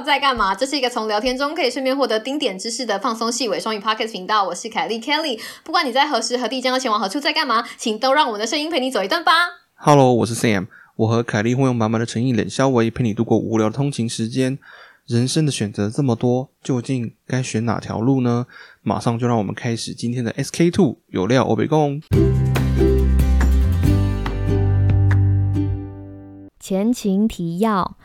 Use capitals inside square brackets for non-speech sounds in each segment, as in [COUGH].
在干嘛？这是一个从聊天中可以顺便获得丁点知识的放松细微双语 Pocket 频道。我是凯莉 Kelly。不管你在何时何地将要前往何处，在干嘛，请都让我们的声音陪你走一段吧。Hello，我是 Sam。我和凯莉会用满满的诚意、冷笑维陪你度过无聊的通勤时间。人生的选择这么多，究竟该选哪条路呢？马上就让我们开始今天的 SK Two 有料欧北共。前情提要。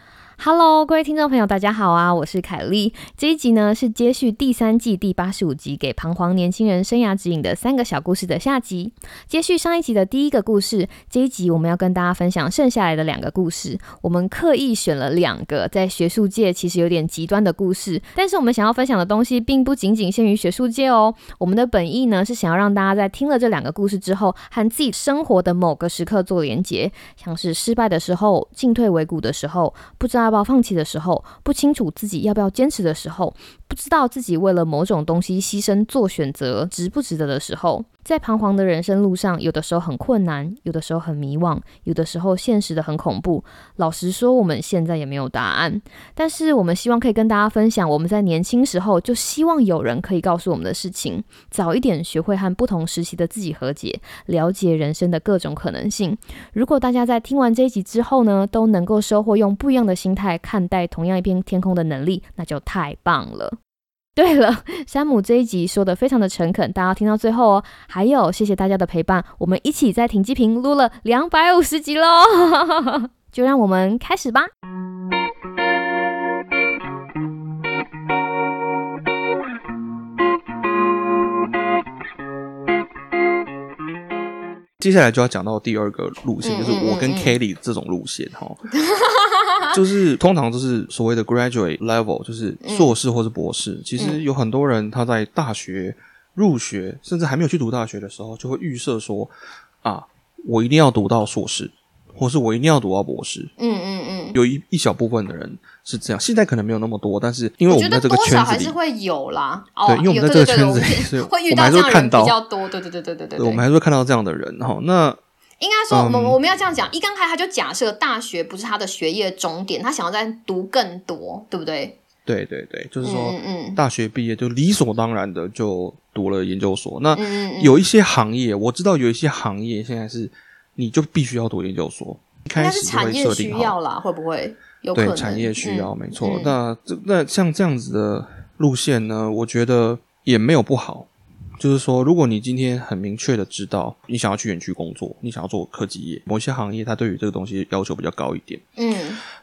Hello，各位听众朋友，大家好啊！我是凯莉。这一集呢是接续第三季第八十五集《给彷徨年轻人生涯指引的三个小故事》的下集。接续上一集的第一个故事，这一集我们要跟大家分享剩下来的两个故事。我们刻意选了两个在学术界其实有点极端的故事，但是我们想要分享的东西并不仅仅限于学术界哦。我们的本意呢是想要让大家在听了这两个故事之后，和自己生活的某个时刻做连结，像是失败的时候、进退维谷的时候，不知道。要不要放弃的时候，不清楚自己要不要坚持的时候，不知道自己为了某种东西牺牲做选择值不值得的时候。在彷徨的人生路上，有的时候很困难，有的时候很迷惘，有的时候现实的很恐怖。老实说，我们现在也没有答案。但是，我们希望可以跟大家分享我们在年轻时候就希望有人可以告诉我们的事情，早一点学会和不同时期的自己和解，了解人生的各种可能性。如果大家在听完这一集之后呢，都能够收获用不一样的心态看待同样一片天空的能力，那就太棒了。[LAUGHS] 对了，山姆这一集说的非常的诚恳，大家听到最后哦。还有，谢谢大家的陪伴，我们一起在停机坪录了两百五十集喽，[LAUGHS] 就让我们开始吧。接下来就要讲到第二个路线，就是我跟 Kelly 这种路线哈。[LAUGHS] 就是 [LAUGHS] 通常都是所谓的 graduate level，就是硕士或是博士。其实有很多人他在大学入学，甚至还没有去读大学的时候，就会预设说：啊，我一定要读到硕士，或是我一定要读到博士。嗯嗯嗯。有一一小部分的人是这样，现在可能没有那么多，但是因为我们在这个圈子里，还是会有啦。对，因为我们在这个圈子里，所以会遇到这样人比较多。对对对对对对。我们还是会看到这样的人哈。那应该说，我们我们要这样讲，一刚开他就假设大学不是他的学业终点，他想要再读更多，对不对？对对对，就是说，嗯大学毕业就理所当然的就读了研究所。那有一些行业，我知道有一些行业现在是你就必须要读研究所，开始产业需要啦，会不会？有对产业需要，没错。那这那像这样子的路线呢，我觉得也没有不好。就是说，如果你今天很明确的知道你想要去园区工作，你想要做科技业，某些行业它对于这个东西要求比较高一点。嗯，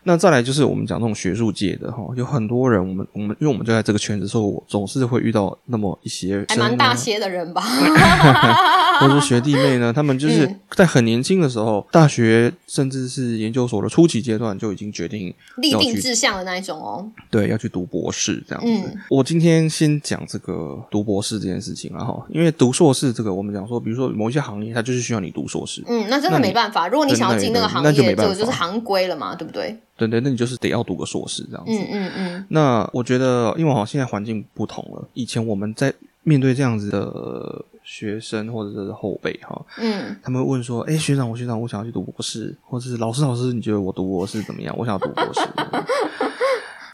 那再来就是我们讲这种学术界的哈，有很多人，我们我们因为我们就在这个圈子，所以我总是会遇到那么一些还蛮大些的人吧。[LAUGHS] 或者学弟妹呢，他们就是在很年轻的时候，大学甚至是研究所的初期阶段就已经决定立定志向的那一种哦。对，要去读博士这样子。我今天先讲这个读博士这件事情啊哈，因为读硕士这个，我们讲说，比如说某一些行业，它就是需要你读硕士。嗯，那真的没办法。如果你想要进那个行业，这个就是行规了嘛，对不对？对对，那你就是得要读个硕士这样子。嗯嗯嗯。那我觉得，因为好像现在环境不同了，以前我们在面对这样子的。学生或者是后辈哈，嗯，他们问说：“哎，学长，我学长，我想要去读博士，或者是老师，老师，你觉得我读博士怎么样？我想要读博士。”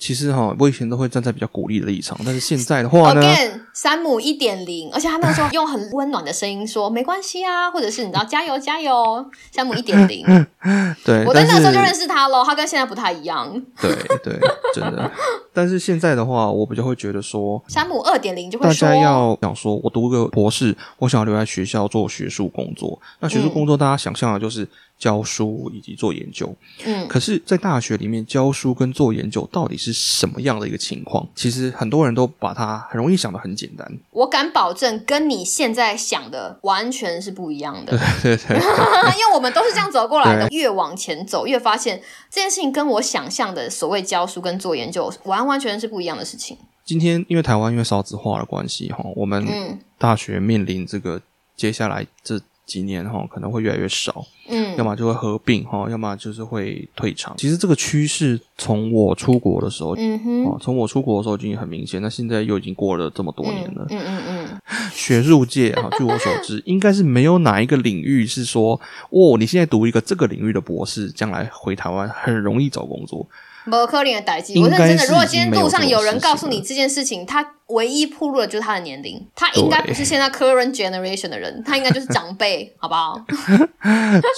其实哈，我以前都会站在比较鼓励的立场，但是现在的话呢，[LAUGHS] 山姆一点零，而且他那个时候用很温暖的声音说：“没关系啊，或者是你知道，加油加油。”山姆一点零，[LAUGHS] 对，我在那个时候就认识他喽，他跟现在不太一样。对对，真的。但是现在的话，我比较会觉得说，山姆二点零就会大家要想说，我读个博士，我想要留在学校做学术工作。那学术工作，大家想象的就是。教书以及做研究，嗯，可是，在大学里面教书跟做研究到底是什么样的一个情况？其实很多人都把它很容易想的很简单。我敢保证，跟你现在想的完全是不一样的。对对 [LAUGHS] 对，[LAUGHS] 因为我们都是这样走过来的。越往前走，越发现这件事情跟我想象的所谓教书跟做研究完完全是不一样的事情。今天因为台湾因为少子化的关系，哈，我们大学面临这个接下来这。几年哈可能会越来越少，嗯，要么就会合并哈，要么就是会退场。其实这个趋势从我出国的时候，嗯哼，从我出国的时候已经很明显。那现在又已经过了这么多年了，嗯嗯嗯。[LAUGHS] 学术界哈，[LAUGHS] 据我所知，应该是没有哪一个领域是说，哦，你现在读一个这个领域的博士，将来回台湾很容易找工作。不可能的代际。我认真的，如果今天路上有人告诉你这件事情，他唯一铺路的就是他的年龄，他应该不是现在 current generation 的人，他应该就是长辈，[LAUGHS] 好不好？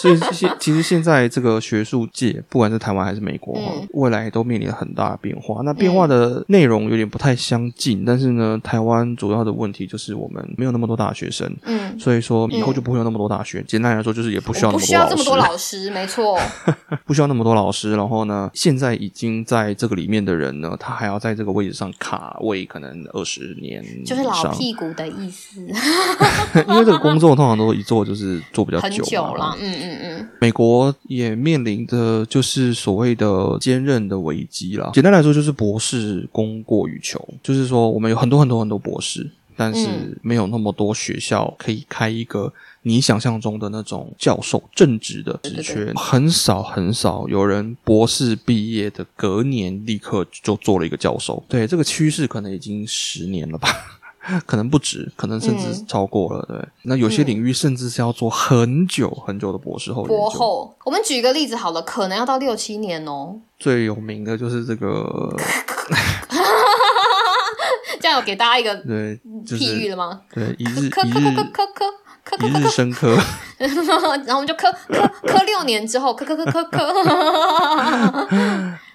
所以现其实现在这个学术界，不管是台湾还是美国，嗯未来都面临很大的变化。那变化的内容有点不太相近，但是呢，台湾主要的问题就是我们没有那么多大学生，嗯，所以说以后就不会有那么多大学。简单来说，就是也不需要那么不需要这么多老师，没错，[LAUGHS] 不需要那么多老师。然后呢，现在已经在这个里面的人呢，他还要在这个位置上卡位，可能二十年就是老屁股的意思，[LAUGHS] 因为这个工作通常都一做就是做比较久了，嗯嗯嗯，美国也面临的就是所谓的兼任的危机啦。简单来说，就是博士供过于求，就是说我们有很多很多很多博士，但是嗯没有那么多学校可以开一个你想象中的那种教授正职的职对缺，很少很少有人博士毕业的隔年立刻就做了一个教授。对，这个趋势可能已经十年了吧。[LAUGHS] 可能不止，可能甚至嗯超过了。对，那有些领域甚至是要做很久很久的博士后。博后，我们举一个例子好了，可能要到六七年哦。最有名的就是这个，[LAUGHS] 有给大家一个对，譬喻是了吗？对一日科科一日科科科科科一日生科，[LAUGHS] 然后我们就科科科六年之后，科科科科科，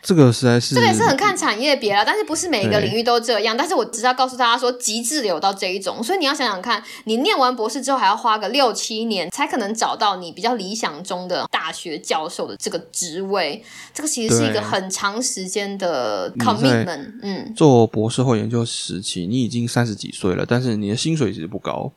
这个实在是这个也是很看产业别了，但是不是每一个领域都这样。但是我只是要告诉大家说，极致的有到这一种，所以你要想想看，你念完博士之后还要花个六七年，才可能找到你比较理想中的大学教授的这个职位。这个其实是一个很长时间的 commitment，嗯，做博士后研究时期，你已经三十几岁了，但是你的薪水其实不高。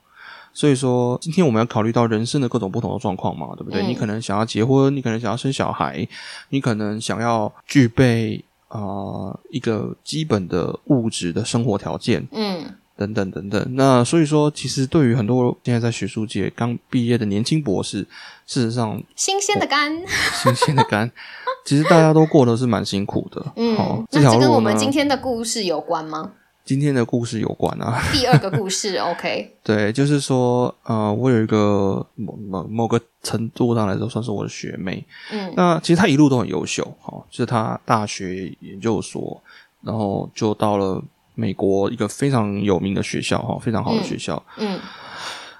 所以说，今天我们要考虑到人生的各种不同的状况嘛，对不对？嗯你可能想要结婚，你可能想要生小孩，你可能想要具备啊、呃一个基本的物质的生活条件，嗯，等等等等。那所以说，其实对于很多现在在学术界刚毕业的年轻博士，事实上新鲜的肝，新鲜的肝，其实大家都过得是蛮辛苦的。嗯，好，那这条路呢，这跟我们今天的故事有关吗？今天的故事有关啊。第二个故事，[LAUGHS] OK，对，就是说，呃，我有一个某某某个程度上来说，算是我的学妹。嗯那其实她一路都很优秀，哈、就是她大学研究所，然后就到了美国一个非常有名的学校，哈、非常好的学校。嗯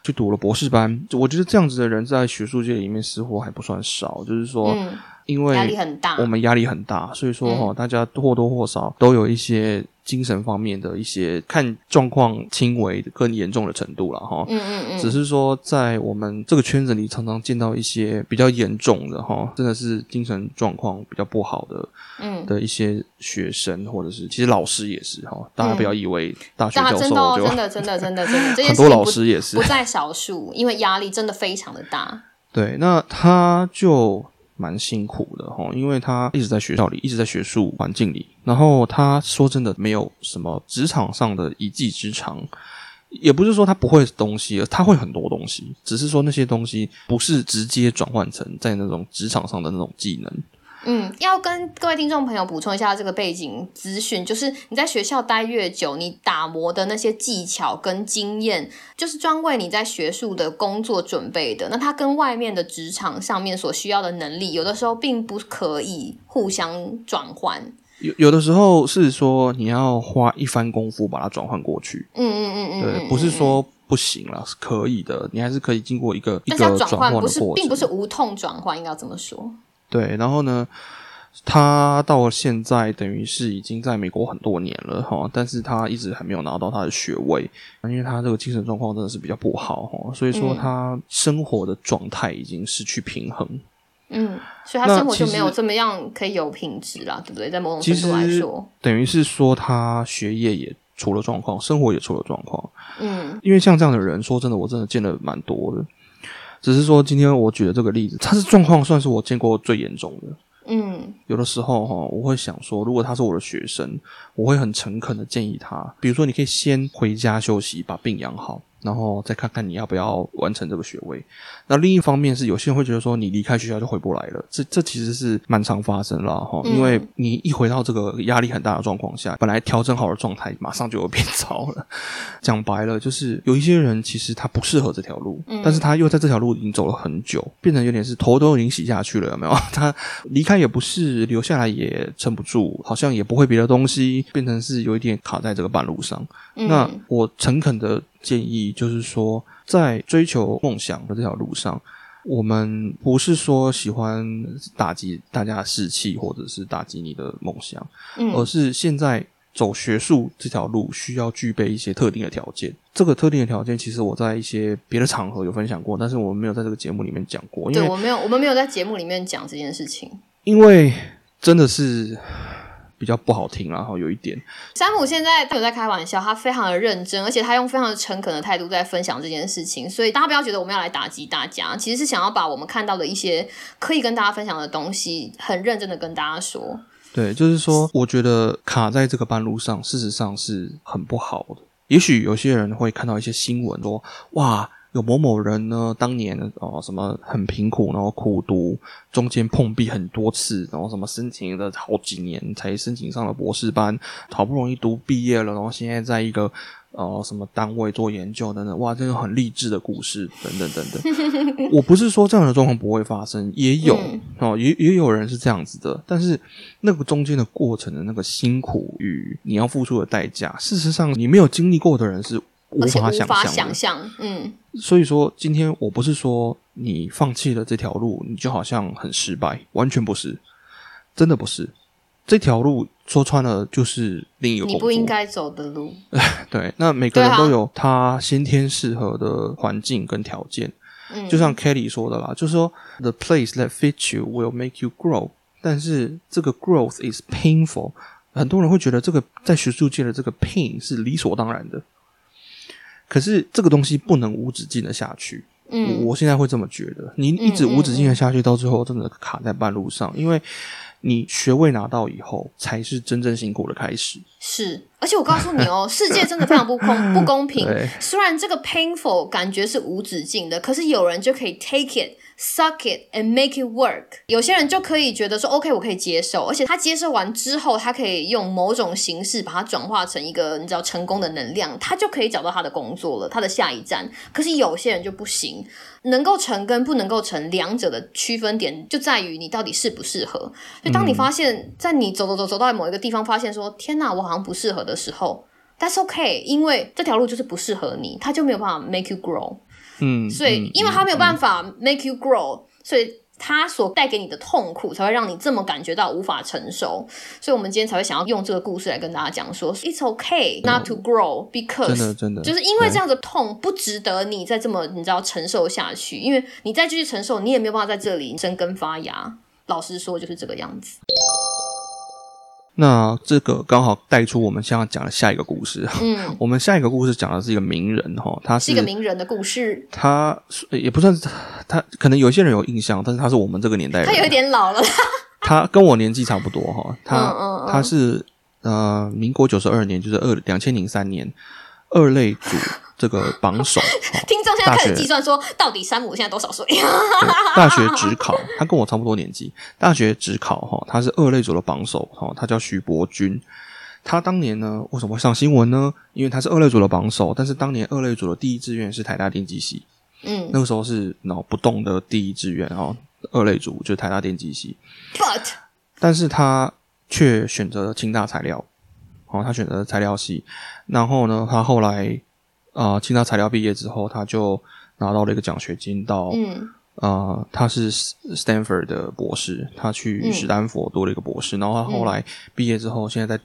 去读了博士班。我觉得这样子的人在学术界里面似乎还不算少，就是说，嗯，因为压力很大，我们压力很大，所以说嗯哈、大家或多或少都有一些精神方面的一些看状况轻微的更严重的程度了哈。嗯嗯嗯，只是说，在我们这个圈子里，常常见到一些比较严重的哈，真的是精神状况比较不好的嗯，的一些学生，或者是其实老师也是哈。大家不要以为大学大教授家真的真的真的真的真的，[LAUGHS] 很多老师也是不在少数，因为压力真的非常的大。对，那他就蛮辛苦的哈，因为他一直在学校里，一直在学术环境里，然后他说真的没有什么职场上的一技之长，也不是说他不会东西，他会很多东西，只是说那些东西不是直接转换成在那种职场上的那种技能。嗯，要跟各位听众朋友补充一下这个背景资讯，就是你在学校待越久，你打磨的那些技巧跟经验，就是专为你在学术的工作准备的。那它跟外面的职场上面所需要的能力，有的时候并不可以互相转换。有有的时候是说你要花一番功夫把它转换过去，嗯嗯嗯嗯，对，嗯不是。嗯说不行了，是可以的，你还是可以经过一个一但是要个转转换不是并不是无痛转换，应该要这么说。对，然后呢，他到现在等于是已经在美国很多年了哈，但是他一直还没有拿到他的学位，因为他这个精神状况真的是比较不好哈，所以说嗯他生活的状态已经失去平衡。嗯，所以他生活就没有这么样可以有品质啦，对不对？在某种其程度来说，等于是说他学业也出了状况，生活也出了状况。嗯因为像这样的人，说真的，我真的见了蛮多的。只是说今天我举的这个例子，他是状况算是我见过最严重的。嗯有的时候哈，我会想说，如果他是我的学生，我会很诚恳的建议他，比如说你可以先回家休息，把病养好，然后再看看你要不要完成这个学位。那另一方面是有些人会觉得说，你离开学校就回不来了，这这其实是蛮常发生啦哈，因为你一回到这个压力很大的状况下，本来调整好的状态马上就会变糟了。[LAUGHS] 讲白了，就是有一些人其实他不适合这条路，但是他又在这条路已经走了很久，变成有点是头都已经洗下去了，有没有？[LAUGHS] 他离开也不是，留下来也撑不住，好像也不会别的东西，变成是有一点卡在这个半路上。那我诚恳的建议就是说。在追求梦想的这条路上，我们不是说喜欢打击大家的士气，或者是打击你的梦想，嗯，而是现在走学术这条路需要具备一些特定的条件。这个特定的条件，其实我在一些别的场合有分享过，但是我们没有在这个节目里面讲过。对，我没有，我们没有在节目里面讲这件事情，因为真的是。比较不好听，然后有一点。山姆现在有在开玩笑，他非常的认真，而且他用非常的诚恳的态度在分享这件事情，所以大家不要觉得我们要来打击大家，其实是想要把我们看到的一些可以跟大家分享的东西，很认真的跟大家说。对，就是说，我觉得卡在这个半路上，事实上是很不好的。也许有些人会看到一些新闻说，哇。有某某人呢，当年哦什么很贫苦，然后苦读，中间碰壁很多次，然后什么申请了好几年才申请上了博士班，好不容易读毕业了，然后现在在一个呃什么单位做研究等等，哇，这种很励志的故事等等等等。[LAUGHS] 我不是说这样的状况不会发生，也有哦，也也有人是这样子的，但是那个中间的过程的那个辛苦与你要付出的代价，事实上你没有经历过的人是。无法想象，嗯，所以说今天我不是说你放弃了这条路，你就好像很失败，完全不是，真的不是。这条路说穿了就是另一个你不应该走的路。[LAUGHS] 对，那每个人都有他先天适合的环境跟条件。嗯，就像 Kelly 说的啦，就是说 The place that fits you will make you grow，但是这个 growth is painful。很多人会觉得这个在学术界的这个 pain 是理所当然的。可是这个东西不能无止境的下去，嗯，我现在会这么觉得。你一直无止境的下去，到最后真的卡在半路上，因为你学位拿到以后，才是真正辛苦的开始。是，而且我告诉你哦，世界真的非常不公不公平。[LAUGHS] 虽然这个 painful 感觉是无止境的，可是有人就可以 take it。Suck it and make it work。有些人就可以觉得说，OK，我可以接受，而且他接受完之后，他可以用某种形式把它转化成一个你知道成功的能量，他就可以找到他的工作了，他的下一站。可是有些人就不行，能够成跟不能够成，两者的区分点就在于你到底适不适合。当你发现，在你走走走走到某一个地方，发现说，天哪，我好像不适合的时候，That's OK，因为这条路就是不适合你，它就没有办法 make you grow。嗯，所以因为他没有办法 make you grow，所以他所带给你的痛苦才会让你这么感觉到无法承受。所以我们今天才会想要用这个故事来跟大家讲说，it's okay not to grow，because 真的真的就是因为这样的痛不值得你再这么你知道承受下去，因为你再继续承受，你也没有办法在这里生根发芽。老实说，就是这个样子。那这个刚好带出我们现在讲的下一个故事。嗯，[LAUGHS] 我们下一个故事讲的是一个名人哈，他是一个名人的故事。他也不算是他，可能有些人有印象，但是他是我们这个年代人。他有一点老了。[LAUGHS] 他跟我年纪差不多哈，他他是呃，民国九十二年，就是二两千零三年二类组。这个榜首，[LAUGHS] 听众现在开始计算说，到底山姆现在多少岁？大学只考，[LAUGHS] 他跟我差不多年纪。大学只考哈，他是二类组的榜首哈，他叫徐伯君。他当年呢，为什么会上新闻呢？因为他是二类组的榜首，但是当年二类组的第一志愿是台大电机系。嗯，那个时候是脑不动的第一志愿哈，二类组就是台大电机系。But，但是他却选择了清大材料，哦，他选择了材料系。然后呢，他后来。啊，清大材料毕业之后，他就拿到了一个奖学金，到啊，他是 Stanford 的博士，他去史丹佛读了一个博士，然后他后来毕业之后，现在在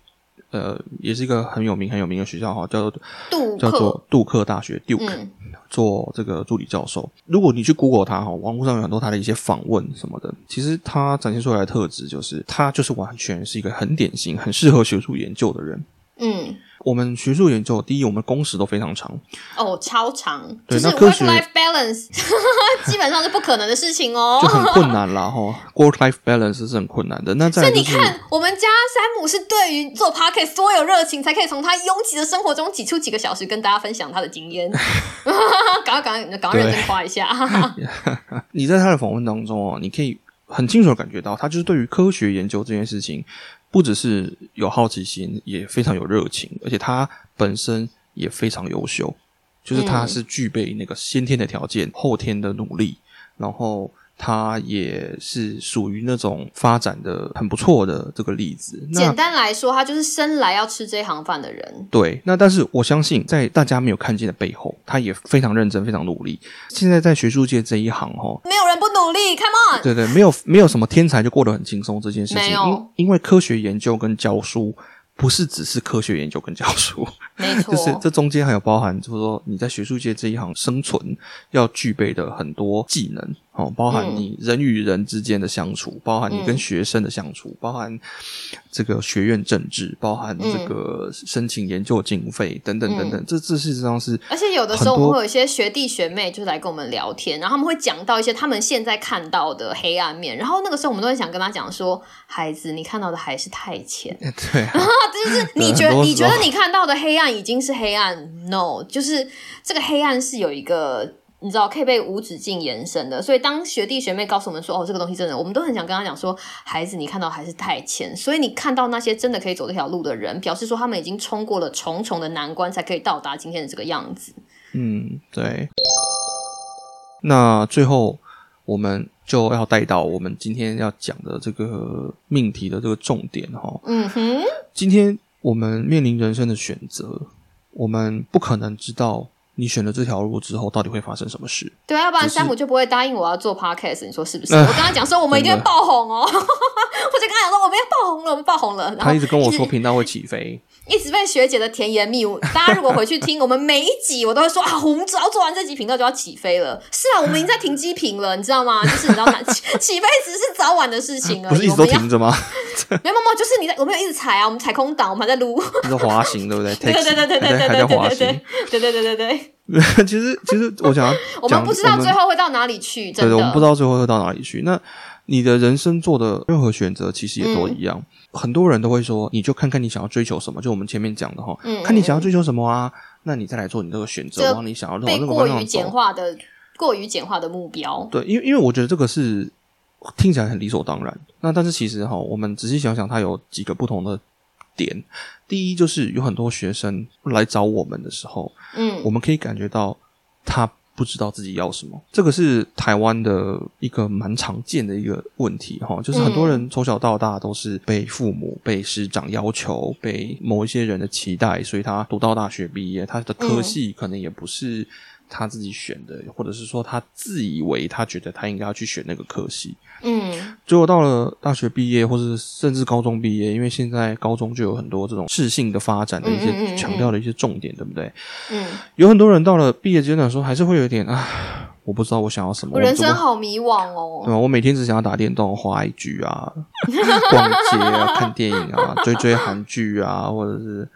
呃，也是一个很有名很有名的学校哈，叫做叫做杜克大学 Duke 做这个助理教授。如果你去 Google 他哈，网络上有很多他的一些访问什么的，其实他展现出来的特质就是，他就是完全是一个很典型、很适合学术研究的人。嗯，我们学术研究，第一，我们工时都非常长，哦，超长，就是 work life balance，[LAUGHS] 基本上是不可能的事情哦就。很困难啦，哈。Work life balance 是很困难的。那在所来就是，以你看，我们家山姆是对于做 podcast 多有热情，才可以从他拥挤的生活中挤出几个小时跟大家分享他的经验。赶快赶快赶快认真夸一下。[LAUGHS] 你在他的访问当中哦，你可以很清楚的感觉到，他就是对于科学研究这件事情，不只是有好奇心，也非常有热情，而且他本身也非常优秀，就是他嗯是具备那个先天的条件，后天的努力，然后。他也是属于那种发展的很不错的这个例子。简单来说，他就是生来要吃这一行饭的人。对，那但是我相信，在大家没有看见的背后，他也非常认真，非常努力。现在在学术界这一行，哈，没有人不努力，Come on！对对，没有没有什么天才就过得很轻松这件事情，没有因因为科学研究跟教书不是只是科学研究跟教书，没错，[LAUGHS] 就是这中间还有包含，就是说你在学术界这一行生存要具备的很多技能哦，包含嗯。你人与人之间的相处，包含你跟嗯学生的相处，包含这个学院政治，包含这嗯个申请研究经费等等等等，这这事实上是而且有的时候我们会有一些学弟学妹就是来跟我们聊天，然后他们会讲到一些他们现在看到的黑暗面，然后那个时候我们都会想跟他讲说，孩子，你看到的还是太浅。[LAUGHS] 对啊、就是你觉你觉得你看到的黑暗已经是黑暗，no，就是这个黑暗是有一个你知道可以被无止境延伸的。所以当学弟学妹告诉我们说哦这个东西真的，我们都很想跟他讲说，孩子你看到还是太浅。所以你看到那些真的可以走这条路的人，表示说他们已经冲过了重重的难关，才可以到达今天的这个样子。嗯，对。那最后我们就要带到我们今天要讲的这个命题的这个重点哈。嗯哼，今天我们面临人生的选择，我们不可能知道你选了这条路之后到底会发生什么事。对啊，要不然山姆就不会答应我要做 podcast，你说是不是？呃 [LAUGHS] 我跟他讲说我们一定会爆红哦，[LAUGHS] 我就跟他讲说我们要爆红了，我们爆红了。然后他一直跟我直说频道会起飞，一直被学姐的甜言蜜语。大家如果回去听我们每一集，我都会说啊，我们只要做完这集频道就要起飞了。是啊，我们已经在停机坪了，你知道吗？就是你知道哪 [LAUGHS] 起起飞只是早晚的事情而已。不是一直都停着吗？[LAUGHS] 没有没有，就是你在我们有一直踩啊，我们踩空档，我们还在撸。[LAUGHS] 就是滑行，对不对？对对对对对对对对对对。对对对对对，其实其实我想要，我们不知道最后会到哪里去，真的。对，我们不知道最后会到哪里去。那你的人生做的任何选择，其实也都一样。很多人都会说，你就看看你想要追求什么，就我们前面讲的哈，嗯看你想要追求什么啊，那你再来做你这个选择，这往你想要往被那个过于简。化的、过于简化的目标。对，因为因为我觉得这个是听起来很理所当然。那但是其实哈，我们仔细想想，它有几个不同的点。第一，就是有很多学生来找我们的时候，嗯我们可以感觉到他不知道自己要什么，这个是台湾的一个蛮常见的一个问题哈，就是很多人从小到大都是被父母、被师长要求、被某一些人的期待，所以他读到大学毕业，他的科系可能也不是他自己选的，或者是说他自以为他觉得他应该要去选那个科系，嗯结果到了大学毕业，或者甚至高中毕业，因为现在高中就有很多这种适性的发展的一些强调的一些重点，对不对？嗯，有很多人到了毕业阶段的时候，还是会有一点啊，我不知道我想要什么。我人生好迷惘哦对哦。吧？我每天只想要打电动、滑 IG 啊、[LAUGHS] 逛街啊、看电影啊、追追韩剧啊，或者是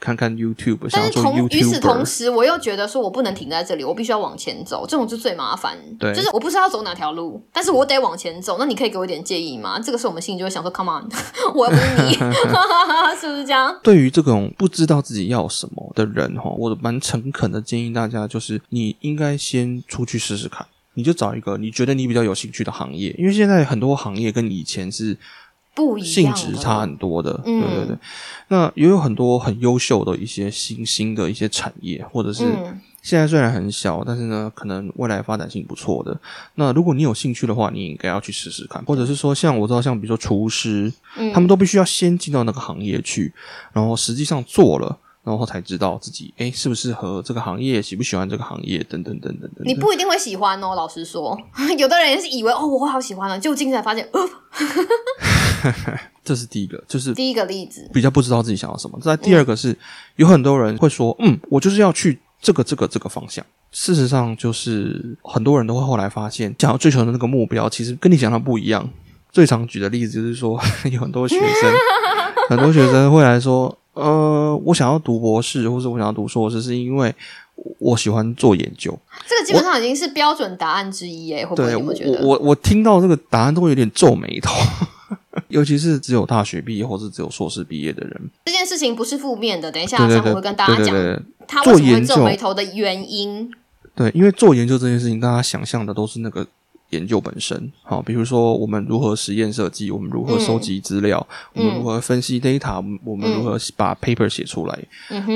看看 YouTube，想但是同与此同。时，我又觉得说我不能停在这里，我必须要往前走，这种就最麻烦。对就是我不知道走哪条路，但是我得往前走。那你可以给我一点建议吗？这个时候我们心里就会想说，Come on，[LAUGHS] 我又不是你，[LAUGHS] 是不是这样？对于这种不知道自己要什么的人哈，我蛮诚恳的建议大家，就是你应该先出去试试看，你就找一个你觉得你比较有兴趣的行业，因为现在很多行业跟以前是不一性质差很多的，嗯对对对。那也有很多很优秀的一些新兴的一些产业，或者是嗯现在虽然很小，但是呢，可能未来发展性不错的。那如果你有兴趣的话，你应该要去试试看，或者是说，像我知道，像比如说厨师，嗯，他们都必须要先进到那个行业去，然后实际上做了。然后才知道自己诶适不适合这个行业，喜不喜欢这个行业，等等等等等等。你不一定会喜欢哦。老实说，[LAUGHS] 有的人也是以为哦，我会好喜欢了，结果进去才发现，[LAUGHS] 呃，[LAUGHS] 这是第一个，就是第一个例子，比较不知道自己想要什么。在第二个是，有很多人会说，嗯，我就是要去这个这个这个方向。事实上，就是很多人都会后来发现，想要追求的那个目标，其实跟你想的不一样。最常举的例子就是说，有很多学生，很多学生会来说，呃，我想要读博士，或是我想要读硕士，是因为我喜欢做研究。这个基本上已经是标准答案之一诶，会不会？我觉得我我听到这个答案都会有点皱眉头，[LAUGHS] 尤其是只有大学毕业或是只有硕士毕业的人。这件事情不是负面的，等一下我会跟大家讲他为什么会皱眉头的原因。对，因为做研究这件事情，大家想象的都是那个。研究本身，好，比如说我们如何实验设计，我们如何收集资料，我们如何分析 data，我们如何把 paper 写出来。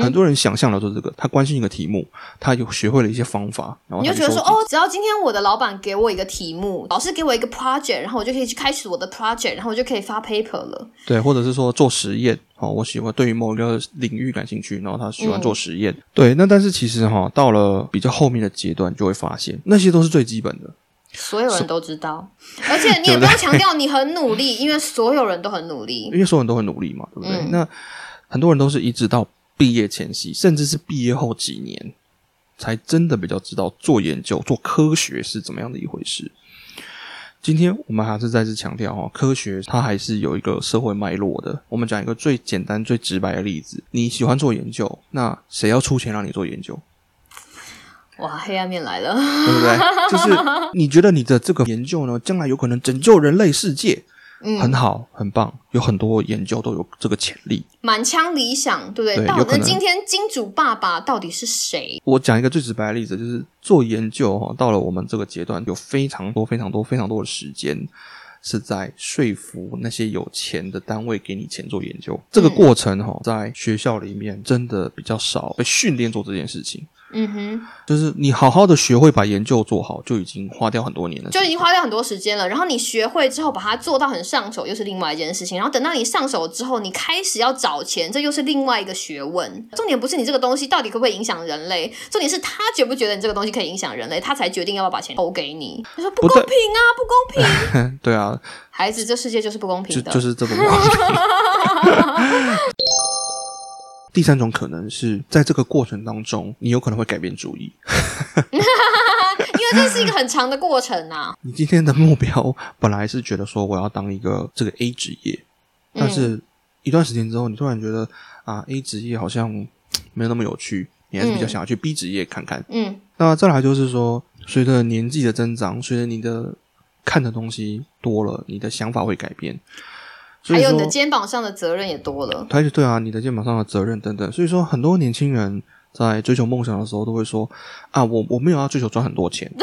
很多人想象的都是这个，他关心一个题目，他有学会了一些方法，然后你就觉得说，哦，只要今天我的老板给我一个题目，老师给我一个 project，然后我就可以去开始我的 project，然后我就可以发 paper 了。对，或者是说做实验，好，我喜欢对于某一个领域感兴趣，然后他喜欢做实验。对，那但是其实哈，到了比较后面的阶段，就会发现那些都是最基本的。所有人都知道，而且 [LAUGHS] 你也不要强调你很努力，因为所有人都很努力，因为所有人都很努力嘛，对不对？那很多人都是一直到毕业前夕，甚至是毕业后几年，才真的比较知道做研究、做科学是怎么样的一回事。今天我们还是再次强调哈，科学它还是有一个社会脉络的。我们讲一个最简单、最直白的例子：你喜欢做研究，那谁要出钱让你做研究？哇，黑暗面来了，对不对？[LAUGHS] 就是你觉得你的这个研究呢，将来有可能拯救人类世界，嗯，很好，很棒，有很多研究都有这个潜力，满腔理想，对不对？那我们今天金主爸爸到底是谁？我讲一个最直白的例子，就是做研究哈，到了我们这个阶段，有非常多、非常多、非常多的时间是在说服那些有钱的单位给你钱做研究。这个过程哈，在学校里面真的比较少被训练做这件事情。嗯哼，就是你好好的学会把研究做好，就已经花掉很多年了，就已经花掉很多时间了。然后你学会之后，把它做到很上手，又是另外一件事情。然后等到你上手之后，你开始要找钱，这又是另外一个学问。重点不是你这个东西到底可不可以影响人类，重点是他觉不觉得你这个东西可以影响人类，他才决定要不要把钱投给你。他说不公平啊，不公平。对啊，孩子，这世界就是不公平的，就是这么不公平。[LAUGHS] 第三种可能是在这个过程当中，你有可能会改变主意，因为这是一个很长的过程呐。[LAUGHS] 你今天的目标本来是觉得说我要当一个这个 A 职业，但是一段时间之后，你突然觉得啊 A 职业好像没有那么有趣，你还是比较想要去 B 职业看看。嗯，那再来就是说，随着年纪的增长，随着你的看的东西多了，你的想法会改变。还有你的肩膀上的责任也多了，对对啊，你的肩膀上的责任等等，所以说很多年轻人在追求梦想的时候都会说啊，我我没有要追求赚很多钱，[LAUGHS]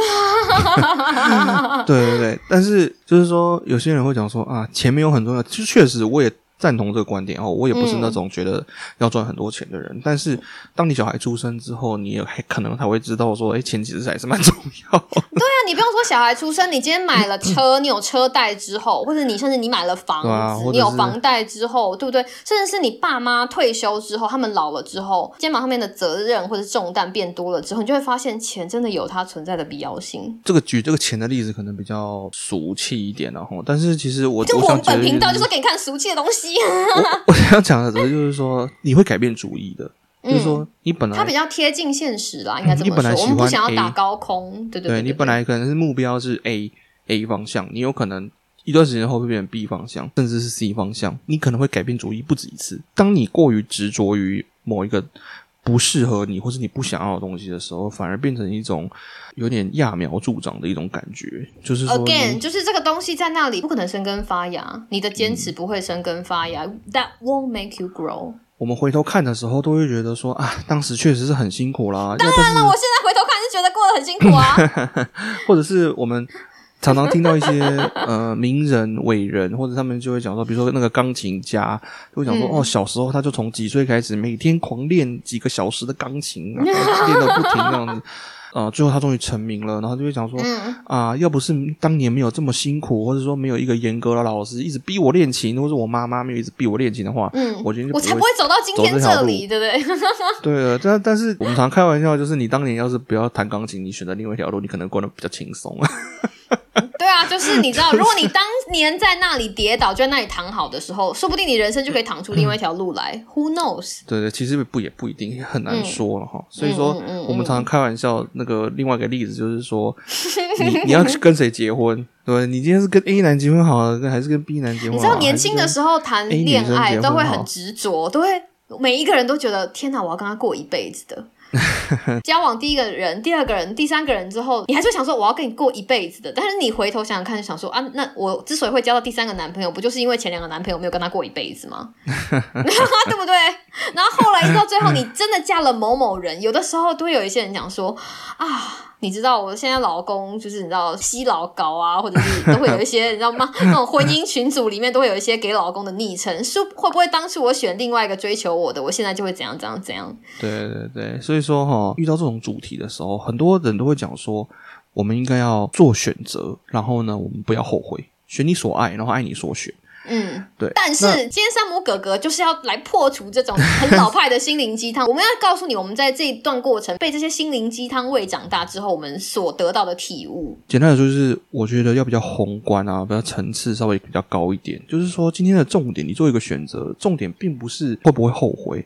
对对对，但是就是说有些人会讲说啊，钱没有很重要，其实确实我也。赞同这个观点哦，我也不是那种觉得要赚很多钱的人。但是，当你小孩出生之后，你也可能才会知道说，哎，钱其实还是蛮重要。[LAUGHS] [LAUGHS] 对啊，你不用说小孩出生，你今天买了车，你有车贷之后，或者你甚至你买了房子，你有房贷之后，对不对？甚至是你爸妈退休之后，他们老了之后，肩膀上面的责任或者重担变多了之后，你就会发现钱真的有它存在的必要性。这个举这个钱的例子可能比较俗气一点，然后，但是其实我就我们本频道就是给你看俗气的东西。我我想讲的只是就是说，你会改变主意的，就是说你本来它比较贴近现实啦，应该这么说。我们不想要打高空，对对对。你本来可能是目标是 A A 方向，你有可能一段时间后会变成 B 方向，甚至是 C 方向，你可能会改变主意不止一次。当你过于执着于某一个。不适合你或是你不想要的东西的时候，反而变成一种有点揠苗助长的一种感觉。就是说，again，就是这个东西在那里不可能生根发芽，你的坚持不会生根发芽，that won't make you grow。我们回头看的时候，都会觉得说啊，当时确实是很辛苦啦。当然了，我现在回头看是觉得过得很辛苦啊。[LAUGHS] 或者是我们。常常听到一些 [LAUGHS] 呃名人伟人，或者他们就会讲说，比如说那个钢琴家，就会讲说哦，小时候他就从几岁开始，每天狂练几个小时的钢琴，然后练到不停这样子，啊，最后他终于成名了，然后就会讲说啊，要不是当年没有这么辛苦，或者说没有一个严格的老师一直逼我练琴，或者我妈妈没有一直逼我练琴的话，嗯，我觉得我才不会走到今天这里，对不对？[LAUGHS] 对但但是我们常开玩笑，就是你当年要是不要弹钢琴，你选择另外一条路，你可能过得比较轻松。[LAUGHS] 就是你知道，如果你当年在那里跌倒，就在那里躺好的时候，说不定你人生就可以躺出另外一条路来。Who knows？对对，其实不也不一定，很难说了哈。所以说，我们常常开玩笑，那个另外一个例子就是说，[LAUGHS] 你你要跟谁结婚？对，你今天是跟 A 男结婚好，还是跟 B 男结婚？你知道，年轻的时候谈恋爱都会很执着，都会。每一个人都觉得天哪，我要跟他过一辈子的。[LAUGHS] 交往第一个人、第二个人、第三个人之后，你还是会想说我要跟你过一辈子的。但是你回头想想看，就想说啊，那我之所以会交到第三个男朋友，不就是因为前两个男朋友没有跟他过一辈子吗？[LAUGHS] 对不对？然后后来一到最后，你真的嫁了某某人，有的时候都会有一些人讲说啊。你知道我现在老公就是你知道吸老高啊，或者是都会有一些你知道吗？那种婚姻群组里面都会有一些给老公的昵称，是会不会当初我选另外一个追求我的，我现在就会怎样怎样怎样？对对对，所以说哈，遇到这种主题的时候，很多人都会讲说，我们应该要做选择，然后呢，我们不要后悔，选你所爱，然后爱你所选。嗯，对。但是今天山姆哥哥就是要来破除这种很老派的心灵鸡汤。我们要告诉你，我们在这一段过程被这些心灵鸡汤喂长大之后，我们所得到的体悟。简单的说，就是我觉得要比较宏观啊，比较层次稍微比较高一点。就是说，今天的重点，你做一个选择，重点并不是会不会后悔，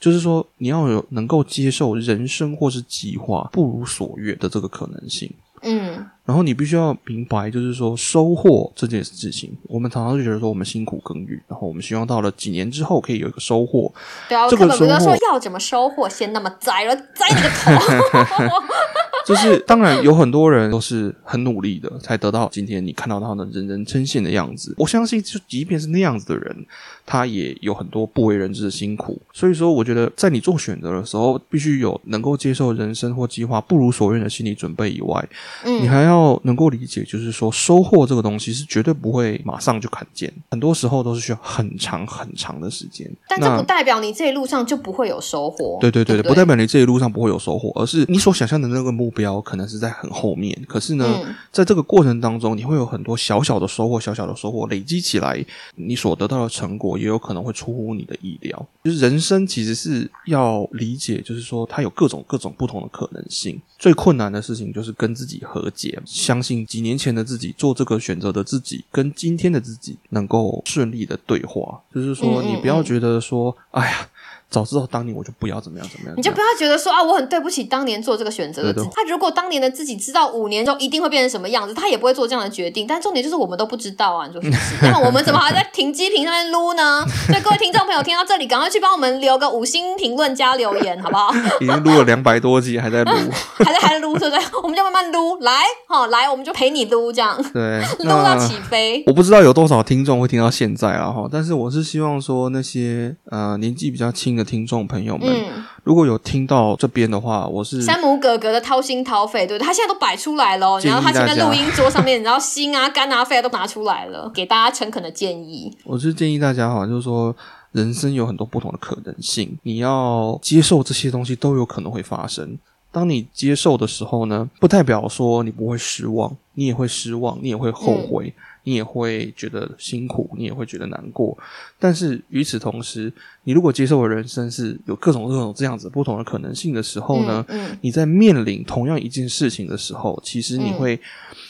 就是说你要有能够接受人生或是计划不如所愿的这个可能性。嗯。然后你必须要明白，就是说收获这件事情，我们常常就觉得说我们辛苦耕耘，然后我们希望到了几年之后可以有一个收获。对啊，这个收获说要怎么收获，先那么栽了栽你个头。[LAUGHS] 就是 [LAUGHS] 当然有很多人都是很努力的，才得到今天你看到他的人人称羡的样子。我相信，就即便是那样子的人，他也有很多不为人知的辛苦。所以说，我觉得在你做选择的时候，必须有能够接受人生或计划不如所愿的心理准备以外，嗯，你还要能够理解，就是说收获这个东西是绝对不会马上就看见，很多时候都是需要很长很长的时间。但这不代表你这一路上就不会有收获。对对对，不不代表你这一路上不会有收获，而是你所想象的那个目标可能是在很后面。可是呢，在这个过程当中，你会有很多小小的收获，小小的收获累积起来，你所得到的成果也有可能会出乎你的意料。就是人生其实是要理解，就是说它有各种各种不同的可能性。最困难的事情就是跟自己和解，相信几年前的自己做这个选择的自己，跟今天的自己能够顺利的对话。就是说，你不要觉得说，哎呀。早知道当年我就不要怎么样怎么样，你就不要觉得说啊，我很对不起当年做这个选择的自己。他如果当年的自己知道五年之后一定会变成什么样子，他也不会做这样的决定。但重点就是我们都不知道啊，就是 [LAUGHS] 那我们怎么还在停机坪上面撸呢？所以各位听众朋友听到这里，赶快去帮我们留个五星评论加留言，好不好？[LAUGHS] 已经撸了两百多集，还在撸，[LAUGHS] 还在还在撸，对不对？我们就慢慢撸，来，好，来，我们就陪你撸，这样对，撸到起飞。我不知道有多少听众会听到现在啊，哈，但是我是希望说那些呃年纪比较轻的听众朋友们。嗯，如果有听到这边的话，我是山姆哥哥的掏心掏肺，对不对？他现在都摆出来了，然后他现在录音桌上面，然后心啊、肝啊、肺啊都拿出来了，给大家诚恳的建议。我是建议大家哈，就是说人生有很多不同的可能性，你要接受这些东西都有可能会发生。当你接受的时候呢，不代表说你不会失望，你也会失望，你也会后悔。你也会觉得辛苦，你也会觉得难过，但是与此同时，你如果接受的人生是有各种各种这样子不同的可能性的时候呢，你在面临同样一件事情的时候，其实你会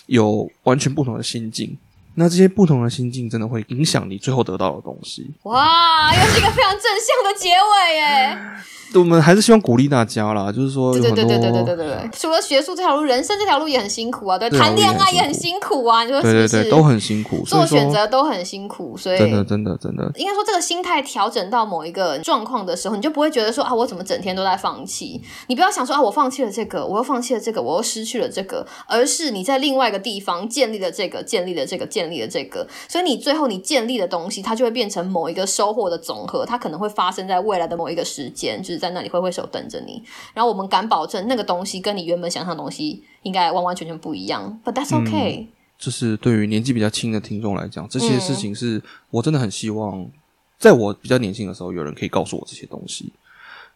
有完全不同的心境。那这些不同的心境真的会影响你最后得到的东西。哇，又是一个非常正向的结尾耶！我们还是希望鼓励大家啦，就是说，对对对对对对对对除了学术这条路，人生这条路也很辛苦啊，对，谈恋爱也很辛苦啊，你说是不是？都很辛苦，做选择都很辛苦，所以真的真的真的，应该说这个心态调整到某一个状况的时候，你就不会觉得说啊，我怎么整天都在放弃？你不要想说啊，我放弃了这个，我又放弃了这个，我又失去了这个，而是你在另外一个地方建立了这个，建立了这个，建立了这个，所以你最后你建立的东西，它就会变成某一个收获的总和，它可能会发生在未来的某一个时间，就是在那里挥挥手。等着你，然后我们敢保证那个东西跟你原本想象的东西应该完完全全不一样。But that's okay。就是对于年纪比较轻的听众来讲，这些事情是我真的很希望，在我比较年轻的时候，有人可以告诉我这些东西。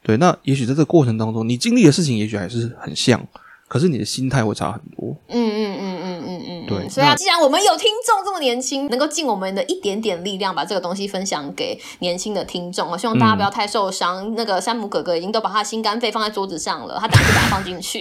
对，那也许在这个过程当中，你经历的事情也许还是很像。可是你的心态会差很多。嗯嗯嗯嗯嗯嗯。对。所以啊，既然我们有听众这么年轻，能够尽我们的一点点力量，把这个东西分享给年轻的听众，我希望大家不要太受伤。那个山姆哥哥已经都把他心肝肺放在桌子上了，他打算把它放进去。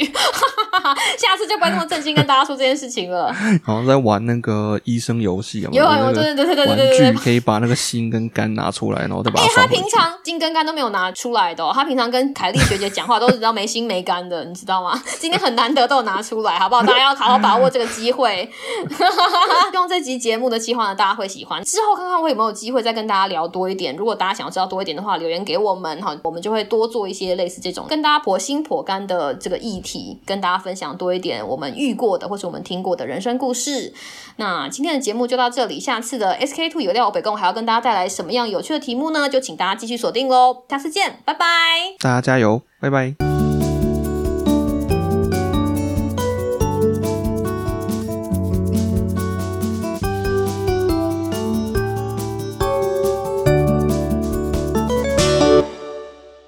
下次就不会那么正经跟大家说这件事情了。好像在玩那个医生游戏有有对对对对对对对。玩具可以把那个心跟肝拿出来，然后再把它他平常心跟肝都没有拿出来的，他平常跟凯莉学姐讲话都是知道没心没肝的，你知道吗？今天很。难得都拿出来，好不好？[LAUGHS] 大家要好好把握这个机会。[LAUGHS] 希望这集节目的计划呢，大家会喜欢。之后看看我有没有机会再跟大家聊多一点。如果大家想要知道多一点的话，留言给我们哈，我们就会多做一些类似这种跟大家婆心婆肝的这个议题，跟大家分享多一点我们遇过的或者我们听过的人生故事。那今天的节目就到这里，下次的 SK Two 有料北宫还要跟大家带来什么样有趣的题目呢？就请大家继续锁定喽。下次见，拜拜！大家加油，拜拜。